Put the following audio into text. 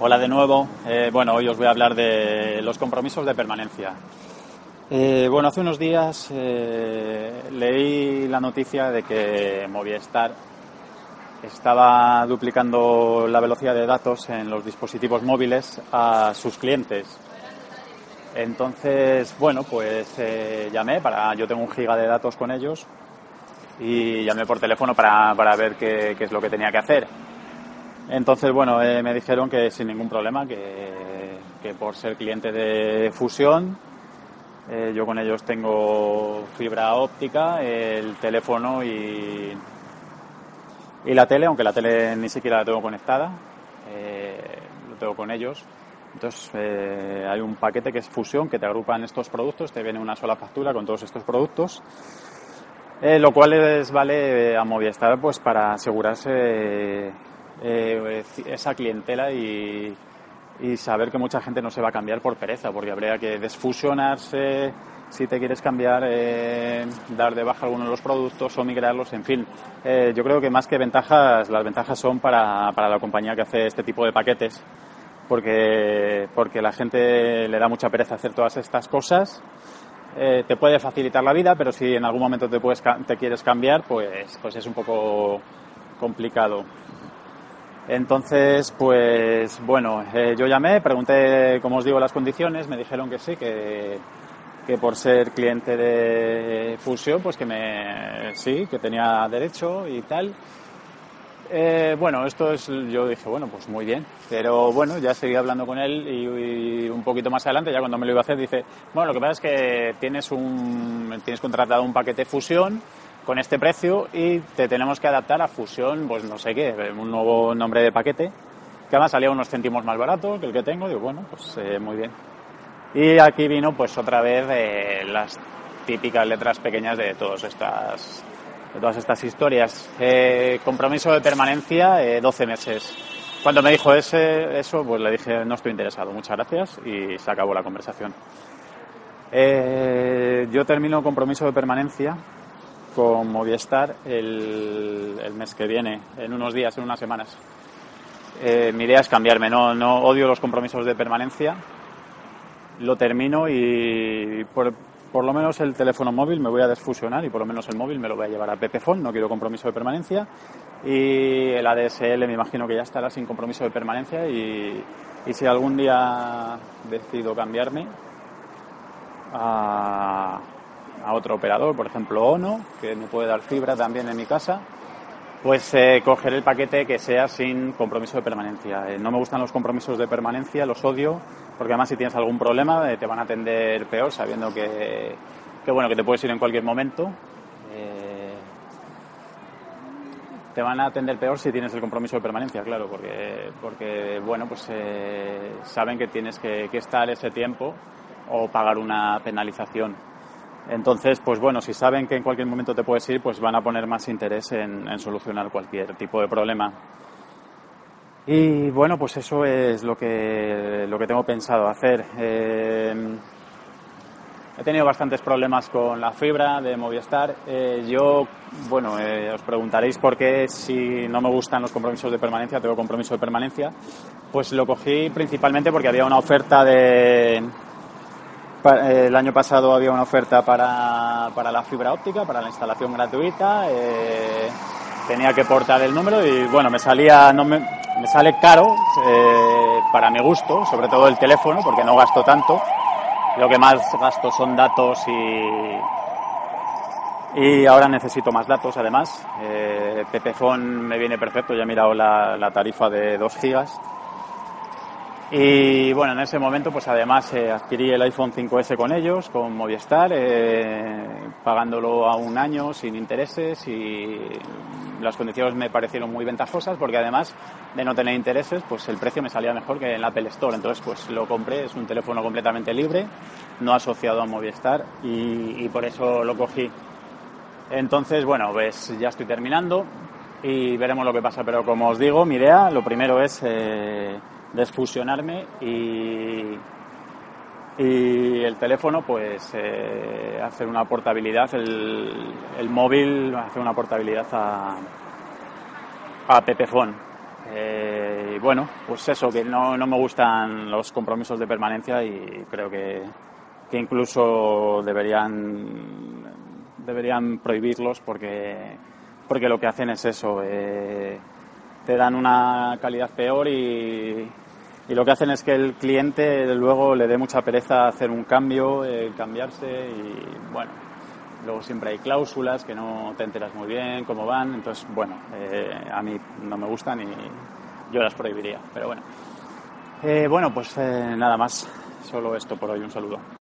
Hola de nuevo. Eh, bueno, hoy os voy a hablar de los compromisos de permanencia. Eh, bueno, hace unos días eh, leí la noticia de que Movistar estaba duplicando la velocidad de datos en los dispositivos móviles a sus clientes. Entonces, bueno, pues llamé para. Yo tengo un giga de datos con ellos y llamé por teléfono para, para ver qué es lo que tenía que hacer. Entonces, bueno, eh, me dijeron que sin ningún problema, que, por ser cliente de Fusión, eh, yo con ellos tengo fibra óptica, el teléfono y, y la tele, aunque la tele ni siquiera la tengo conectada, eh, lo tengo con ellos. Entonces, hay un paquete que es Fusión, que te agrupan estos productos, te viene una sola factura con todos estos productos. lo cual les vale a Movistar pues para asegurarse eh, esa clientela y, saber que mucha gente no se va a cambiar por pereza, porque habría que desfusionarse si te quieres cambiar, eh, dar de baja algunos de los productos o migrarlos, en fin. Eh, yo creo que más que ventajas, las ventajas son para, para la compañía que hace este tipo de paquetes, porque, porque la gente le da mucha pereza hacer todas estas cosas. te puede facilitar la vida, pero si en algún momento te, puedes, te quieres cambiar, pues, pues es un poco complicado. Entonces, pues bueno, eh, yo llamé, pregunté, como os digo, las condiciones, me dijeron que sí, que, que por ser cliente de Fusión, pues que me sí, que tenía derecho y tal. Eh, bueno, esto es, yo dije, bueno, pues muy bien, pero bueno, ya seguí hablando con él y, un poquito más adelante, ya cuando me lo iba a hacer, dice, bueno, lo que pasa es que tienes un, tienes contratado un paquete Fusión con este precio y te tenemos que adaptar a fusión, pues no sé qué, un nuevo nombre de paquete, que además salía unos céntimos más barato que el que tengo, digo, bueno, pues eh, muy bien. Y aquí vino pues otra vez eh, las típicas letras pequeñas de todas estas, de todas estas historias. Eh, compromiso de permanencia, 12 meses. Cuando me dijo ese, eso, pues le dije, no estoy interesado, muchas gracias, y se acabó la conversación. yo termino compromiso de permanencia con Movistar el, el, mes que viene, en unos días, en unas semanas. Eh, mi idea es cambiarme, no, no odio los compromisos de permanencia, lo termino y por, por, lo menos el teléfono móvil me voy a desfusionar y por lo menos el móvil me lo voy a llevar a Pepefon, no quiero compromiso de permanencia y el ADSL me imagino que ya estará sin compromiso de permanencia y, y si algún día decido cambiarme a a otro operador, por ejemplo ONO, que me puede dar fibra también en mi casa, pues eh, coger el paquete que sea sin compromiso de permanencia. Eh, no me gustan los compromisos de permanencia, los odio, porque además si tienes algún problema eh, te van a atender peor, sabiendo que, que, bueno que te puedes ir en cualquier momento. te van a atender peor si tienes el compromiso de permanencia, claro, porque, porque bueno, pues saben que tienes que, que estar ese tiempo o pagar una penalización. Entonces, pues bueno, si saben que en cualquier momento te puedes ir, pues van a poner más interés en, solucionar cualquier tipo de problema. Y bueno, pues eso es lo que, lo que tengo pensado hacer. Eh, he tenido bastantes problemas con la fibra de Movistar. Eh, yo, bueno, eh, os preguntaréis por qué si no me gustan los compromisos de permanencia, tengo compromiso de permanencia. Pues lo cogí principalmente porque había una oferta de, el año pasado había una oferta para, para, la fibra óptica, para la instalación gratuita. Eh, tenía que portar el número y bueno, me salía, no me, me sale caro eh, para mi gusto, sobre todo el teléfono, porque no gasto tanto. Lo que más gasto son datos y, y ahora necesito más datos además. Eh, me viene perfecto, ya he mirado la, la tarifa de 2 gigas y bueno, en ese momento pues además eh, adquirí el iPhone 5S con ellos, con Movistar, eh, pagándolo a un año sin intereses y las condiciones me parecieron muy ventajosas porque además de no tener intereses, pues el precio me salía mejor que en Apple Store. Entonces, pues lo compré, es un teléfono completamente libre, no asociado a Movistar y, por eso lo cogí. Entonces, bueno, pues ya estoy terminando y veremos lo que pasa. Pero como os digo, mi idea, lo primero es eh, desfusionarme y y el teléfono pues eh, hacer una portabilidad el, el, móvil hacer una portabilidad a a Pepefon eh, y bueno pues eso que no, no, me gustan los compromisos de permanencia y creo que, que incluso deberían deberían prohibirlos porque porque lo que hacen es eso eh, te dan una calidad peor y lo que hacen es que el cliente luego le dé mucha pereza hacer un cambio, eh, cambiarse y bueno, luego siempre hay cláusulas que no te enteras muy bien cómo van, entonces bueno, eh, a mí no me gustan y yo las prohibiría, pero bueno. Eh, bueno, pues nada más, solo esto por hoy, un saludo.